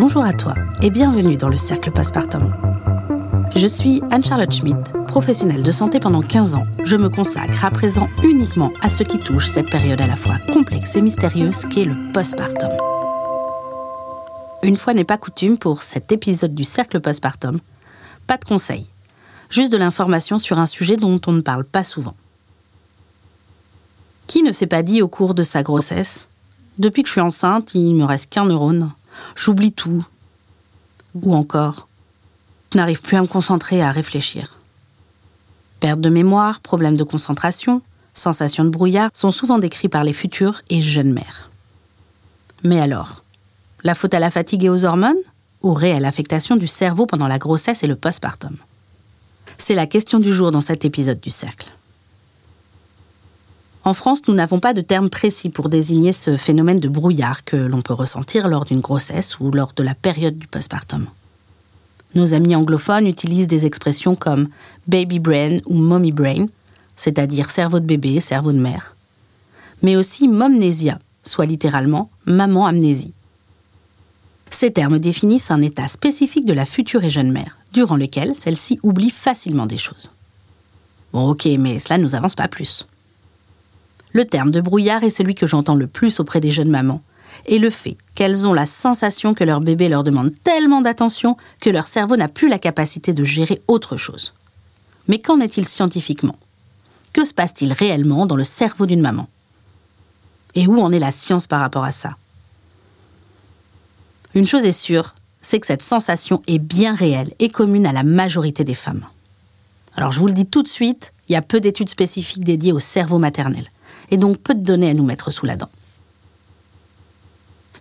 Bonjour à toi et bienvenue dans le Cercle Postpartum. Je suis Anne-Charlotte Schmidt, professionnelle de santé pendant 15 ans. Je me consacre à présent uniquement à ce qui touche cette période à la fois complexe et mystérieuse qu'est le postpartum. Une fois n'est pas coutume pour cet épisode du Cercle Postpartum, pas de conseils, juste de l'information sur un sujet dont on ne parle pas souvent. Qui ne s'est pas dit au cours de sa grossesse Depuis que je suis enceinte, il me reste qu'un neurone. J'oublie tout. Ou encore, je n'arrive plus à me concentrer, à réfléchir. Perte de mémoire, problème de concentration, sensation de brouillard sont souvent décrits par les futures et jeunes mères. Mais alors, la faute à la fatigue et aux hormones ou réelle affectation du cerveau pendant la grossesse et le postpartum? C'est la question du jour dans cet épisode du Cercle. En France, nous n'avons pas de terme précis pour désigner ce phénomène de brouillard que l'on peut ressentir lors d'une grossesse ou lors de la période du postpartum. Nos amis anglophones utilisent des expressions comme baby brain ou mommy brain, c'est-à-dire cerveau de bébé, cerveau de mère, mais aussi momnesia, soit littéralement maman amnésie. Ces termes définissent un état spécifique de la future et jeune mère, durant lequel celle-ci oublie facilement des choses. Bon ok, mais cela ne nous avance pas plus. Le terme de brouillard est celui que j'entends le plus auprès des jeunes mamans. Et le fait qu'elles ont la sensation que leur bébé leur demande tellement d'attention que leur cerveau n'a plus la capacité de gérer autre chose. Mais qu'en est-il scientifiquement? Que se passe-t-il réellement dans le cerveau d'une maman? Et où en est la science par rapport à ça? Une chose est sûre, c'est que cette sensation est bien réelle et commune à la majorité des femmes. Alors je vous le dis tout de suite, il y a peu d'études spécifiques dédiées au cerveau maternel et donc peu de données à nous mettre sous la dent.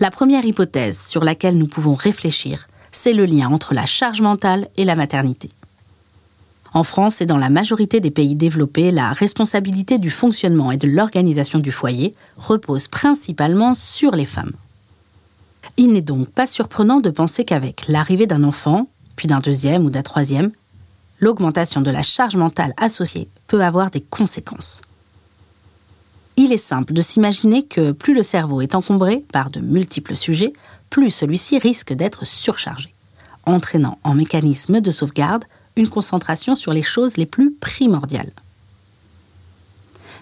La première hypothèse sur laquelle nous pouvons réfléchir, c'est le lien entre la charge mentale et la maternité. En France et dans la majorité des pays développés, la responsabilité du fonctionnement et de l'organisation du foyer repose principalement sur les femmes. Il n'est donc pas surprenant de penser qu'avec l'arrivée d'un enfant, puis d'un deuxième ou d'un troisième, l'augmentation de la charge mentale associée peut avoir des conséquences il est simple de s'imaginer que plus le cerveau est encombré par de multiples sujets, plus celui-ci risque d'être surchargé, entraînant en mécanisme de sauvegarde une concentration sur les choses les plus primordiales.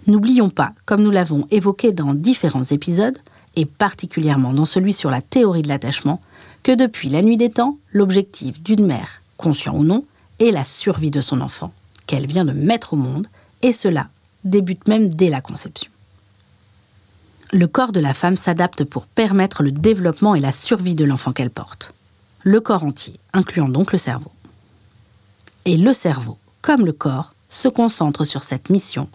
N'oublions pas, comme nous l'avons évoqué dans différents épisodes, et particulièrement dans celui sur la théorie de l'attachement, que depuis la nuit des temps, l'objectif d'une mère, conscient ou non, est la survie de son enfant, qu'elle vient de mettre au monde, et cela débute même dès la conception le corps de la femme s'adapte pour permettre le développement et la survie de l'enfant qu'elle porte. Le corps entier, incluant donc le cerveau. Et le cerveau, comme le corps, se concentre sur cette mission.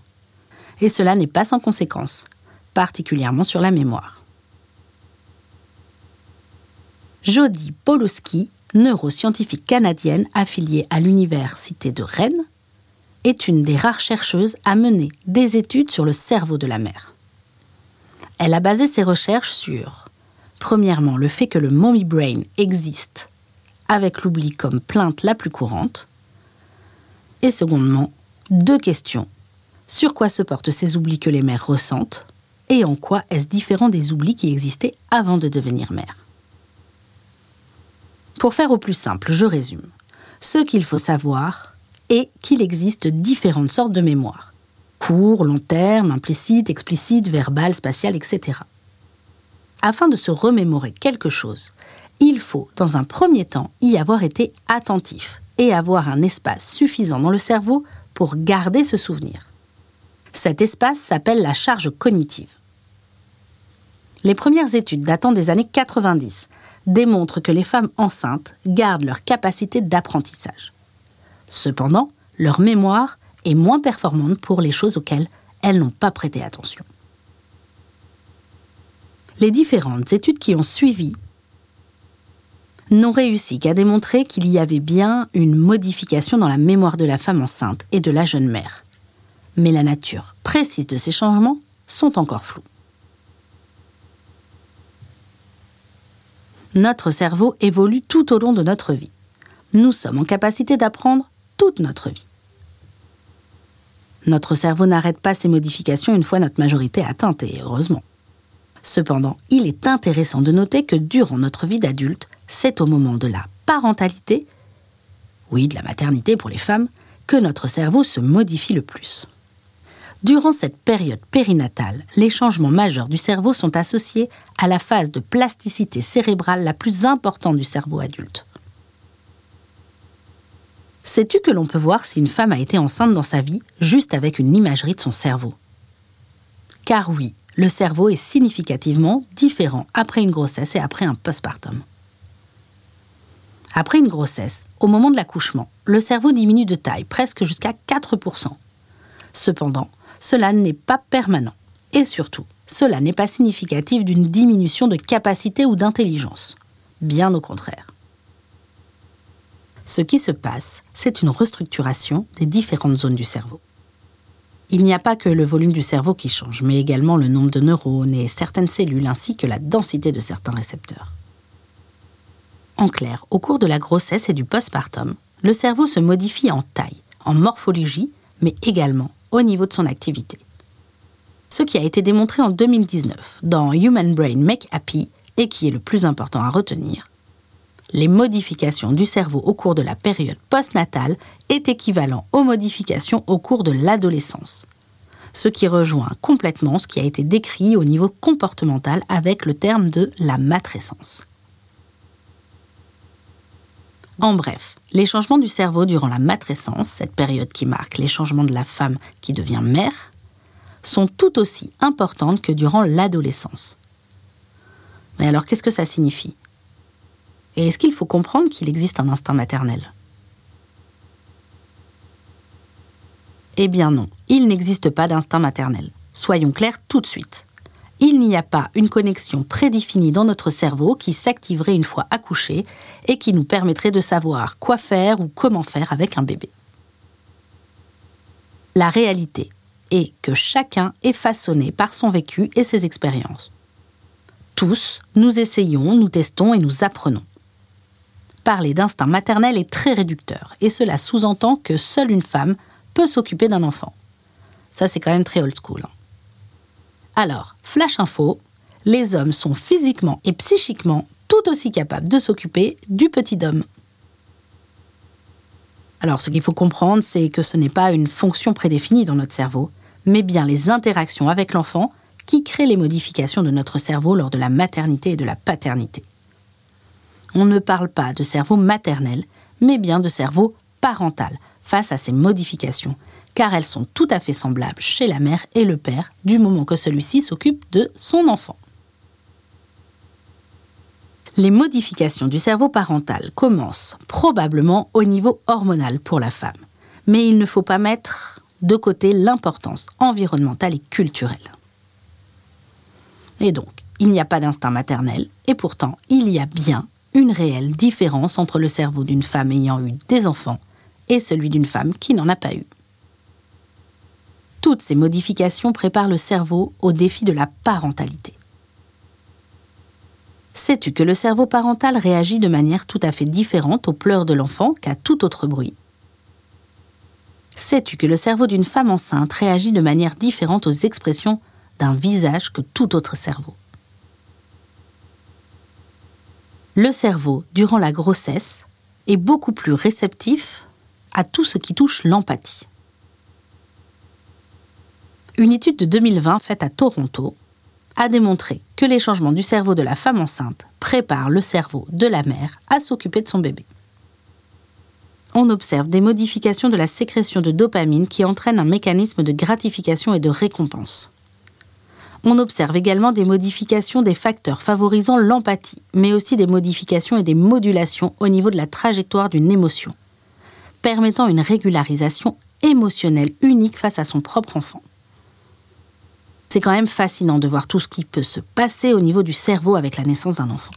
Et cela n'est pas sans conséquence, particulièrement sur la mémoire. Jodie Poloski, neuroscientifique canadienne affiliée à l'Université de Rennes, est une des rares chercheuses à mener des études sur le cerveau de la mère. Elle a basé ses recherches sur, premièrement, le fait que le mommy brain existe, avec l'oubli comme plainte la plus courante, et secondement, deux questions. Sur quoi se portent ces oublis que les mères ressentent, et en quoi est-ce différent des oublis qui existaient avant de devenir mère? Pour faire au plus simple, je résume. Ce qu'il faut savoir est qu'il existe différentes sortes de mémoire court, long terme, implicite, explicite, verbal, spatial, etc. Afin de se remémorer quelque chose, il faut, dans un premier temps, y avoir été attentif et avoir un espace suffisant dans le cerveau pour garder ce souvenir. Cet espace s'appelle la charge cognitive. Les premières études datant des années 90 démontrent que les femmes enceintes gardent leur capacité d'apprentissage. Cependant, leur mémoire et moins performantes pour les choses auxquelles elles n'ont pas prêté attention. Les différentes études qui ont suivi n'ont réussi qu'à démontrer qu'il y avait bien une modification dans la mémoire de la femme enceinte et de la jeune mère. Mais la nature précise de ces changements sont encore floues. Notre cerveau évolue tout au long de notre vie. Nous sommes en capacité d'apprendre toute notre vie. Notre cerveau n'arrête pas ces modifications une fois notre majorité atteinte, et heureusement. Cependant, il est intéressant de noter que durant notre vie d'adulte, c'est au moment de la parentalité, oui, de la maternité pour les femmes, que notre cerveau se modifie le plus. Durant cette période périnatale, les changements majeurs du cerveau sont associés à la phase de plasticité cérébrale la plus importante du cerveau adulte. Sais-tu que l'on peut voir si une femme a été enceinte dans sa vie juste avec une imagerie de son cerveau? Car oui, le cerveau est significativement différent après une grossesse et après un postpartum. Après une grossesse, au moment de l'accouchement, le cerveau diminue de taille presque jusqu'à 4%. Cependant, cela n'est pas permanent. Et surtout, cela n'est pas significatif d'une diminution de capacité ou d'intelligence. Bien au contraire. Ce qui se passe, c'est une restructuration des différentes zones du cerveau. Il n'y a pas que le volume du cerveau qui change, mais également le nombre de neurones et certaines cellules ainsi que la densité de certains récepteurs. En clair, au cours de la grossesse et du postpartum, le cerveau se modifie en taille, en morphologie, mais également au niveau de son activité. Ce qui a été démontré en 2019 dans Human Brain Make Happy et qui est le plus important à retenir, les modifications du cerveau au cours de la période postnatale est équivalent aux modifications au cours de l'adolescence. Ce qui rejoint complètement ce qui a été décrit au niveau comportemental avec le terme de la matrescence. En bref, les changements du cerveau durant la matrescence, cette période qui marque les changements de la femme qui devient mère, sont tout aussi importantes que durant l'adolescence. Mais alors qu'est-ce que ça signifie? Et est-ce qu'il faut comprendre qu'il existe un instinct maternel? Eh bien non, il n'existe pas d'instinct maternel. Soyons clairs tout de suite il n'y a pas une connexion prédéfinie dans notre cerveau qui s'activerait une fois accouché et qui nous permettrait de savoir quoi faire ou comment faire avec un bébé. La réalité est que chacun est façonné par son vécu et ses expériences. Tous, nous essayons, nous testons et nous apprenons. Parler d'instinct maternel est très réducteur et cela sous-entend que seule une femme peut s'occuper d'un enfant. Ça, c'est quand même très old school. Hein. Alors, flash info, les hommes sont physiquement et psychiquement tout aussi capables de s'occuper du petit homme. Alors, ce qu'il faut comprendre, c'est que ce n'est pas une fonction prédéfinie dans notre cerveau, mais bien les interactions avec l'enfant qui créent les modifications de notre cerveau lors de la maternité et de la paternité. On ne parle pas de cerveau maternel, mais bien de cerveau parental face à ces modifications car elles sont tout à fait semblables chez la mère et le père du moment que celui-ci s'occupe de son enfant. Les modifications du cerveau parental commencent probablement au niveau hormonal pour la femme, mais il ne faut pas mettre de côté l'importance environnementale et culturelle. Et donc, il n'y a pas d'instinct maternel, et pourtant, il y a bien une réelle différence entre le cerveau d'une femme ayant eu des enfants et celui d'une femme qui n'en a pas eu. Toutes ces modifications préparent le cerveau au défi de la parentalité. Sais-tu que le cerveau parental réagit de manière tout à fait différente aux pleurs de l'enfant qu'à tout autre bruit? Sais-tu que le cerveau d'une femme enceinte réagit de manière différente aux expressions d'un visage que tout autre cerveau? Le cerveau, durant la grossesse, est beaucoup plus réceptif à tout ce qui touche l'empathie une étude de 2020 faite à Toronto a démontré que les changements du cerveau de la femme enceinte préparent le cerveau de la mère à s'occuper de son bébé. On observe des modifications de la sécrétion de dopamine qui entraînent un mécanisme de gratification et de récompense. On observe également des modifications des facteurs favorisant l'empathie, mais aussi des modifications et des modulations au niveau de la trajectoire d'une émotion, permettant une régularisation émotionnelle unique face à son propre enfant. C'est quand même fascinant de voir tout ce qui peut se passer au niveau du cerveau avec la naissance d'un enfant.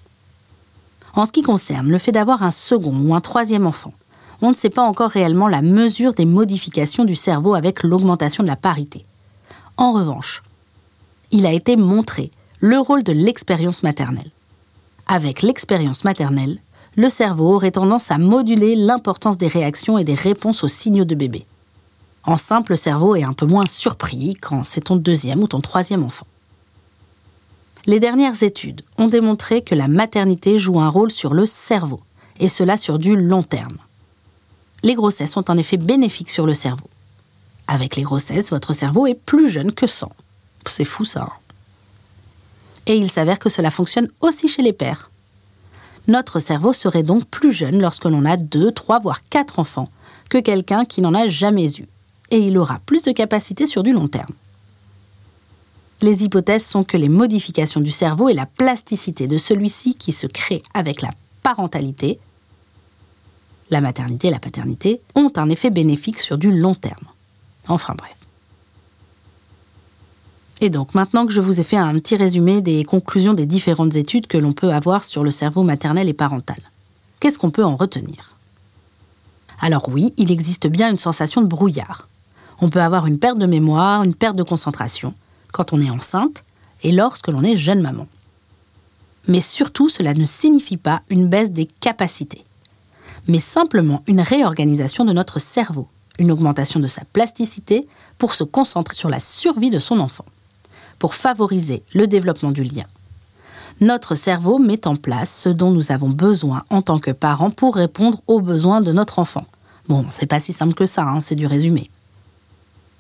En ce qui concerne le fait d'avoir un second ou un troisième enfant, on ne sait pas encore réellement la mesure des modifications du cerveau avec l'augmentation de la parité. En revanche, il a été montré le rôle de l'expérience maternelle. Avec l'expérience maternelle, le cerveau aurait tendance à moduler l'importance des réactions et des réponses aux signaux de bébé. En simple, le cerveau est un peu moins surpris quand c'est ton deuxième ou ton troisième enfant. Les dernières études ont démontré que la maternité joue un rôle sur le cerveau, et cela sur du long terme. Les grossesses ont un effet bénéfique sur le cerveau. Avec les grossesses, votre cerveau est plus jeune que sans. C'est fou ça. Hein. et il s'avère que cela fonctionne aussi chez les pères. Notre cerveau serait donc plus jeune lorsque l'on a deux, trois, voire quatre enfants que quelqu'un qui n'en a jamais eu. Et il aura plus de capacité sur du long terme. Les hypothèses sont que les modifications du cerveau et la plasticité de celui-ci qui se crée avec la parentalité, la maternité et la paternité, ont un effet bénéfique sur du long terme. Enfin bref. Et donc, maintenant que je vous ai fait un petit résumé des conclusions des différentes études que l'on peut avoir sur le cerveau maternel et parental, qu'est-ce qu'on peut en retenir? Alors oui, il existe bien une sensation de brouillard. On peut avoir une perte de mémoire, une perte de concentration, quand on est enceinte et lorsque l'on est jeune maman. Mais surtout, cela ne signifie pas une baisse des capacités, mais simplement une réorganisation de notre cerveau, une augmentation de sa plasticité pour se concentrer sur la survie de son enfant, pour favoriser le développement du lien. Notre cerveau met en place ce dont nous avons besoin en tant que parents pour répondre aux besoins de notre enfant. Bon, c'est pas si simple que ça, hein, c'est du résumé.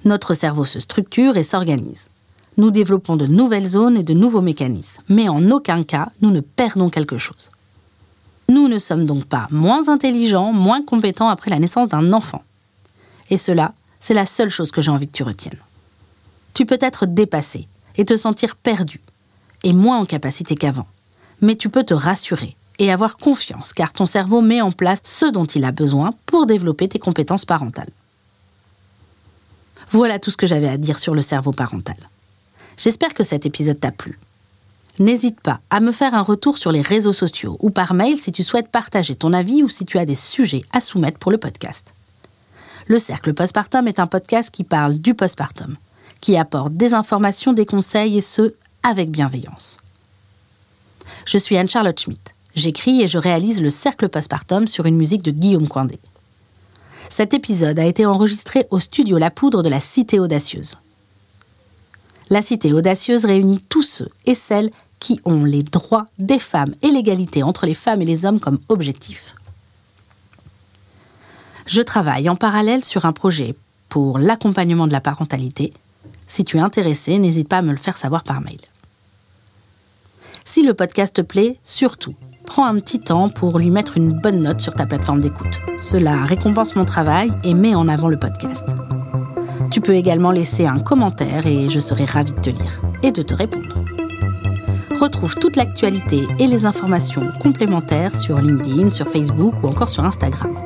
Notre cerveau se structure et s'organise nous développons de nouvelles zones et de nouveaux mécanismes, mais en aucun cas nous ne perdons quelque chose. Nous ne sommes donc pas moins intelligents, moins compétents après la naissance d'un enfant. Et cela, c'est la seule chose que j'ai envie que tu retiennes. Tu peux être dépassé et te sentir perdu, et moins en capacité qu'avant, mais tu peux te rassurer et avoir confiance car ton cerveau met en place ce dont il a besoin pour développer tes compétences parentales. Voilà tout ce que j'avais à dire sur le cerveau parental. J'espère que cet épisode t'a plu. N'hésite pas à me faire un retour sur les réseaux sociaux ou par mail si tu souhaites partager ton avis ou si tu as des sujets à soumettre pour le podcast. Le Cercle Postpartum est un podcast qui parle du postpartum, qui apporte des informations, des conseils et ce, avec bienveillance. Je suis Anne-Charlotte Schmitt. J'écris et je réalise le Cercle Postpartum sur une musique de Guillaume Coindé. Cet épisode a été enregistré au studio La Poudre de la Cité Audacieuse la cité audacieuse réunit tous ceux et celles qui ont les droits des femmes et l'égalité entre les femmes et les hommes comme objectif. Je travaille en parallèle sur un projet pour l'accompagnement de la parentalité. Si tu es intéressé, n'hésite pas à me le faire savoir par mail. Si le podcast te plaît, surtout, prends un petit temps pour lui mettre une bonne note sur ta plateforme d'écoute. Cela récompense mon travail et met en avant le podcast. Tu peux également laisser un commentaire et je serai ravie de te lire et de te répondre. Retrouve toute l'actualité et les informations complémentaires sur LinkedIn, sur Facebook ou encore sur Instagram.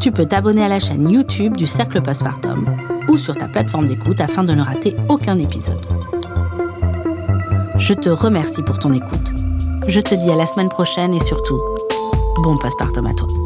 Tu peux t'abonner à la chaîne YouTube du Cercle Postpartum ou sur ta plateforme d'écoute afin de ne rater aucun épisode. Je te remercie pour ton écoute. Je te dis à la semaine prochaine et surtout, bon postpartum à toi.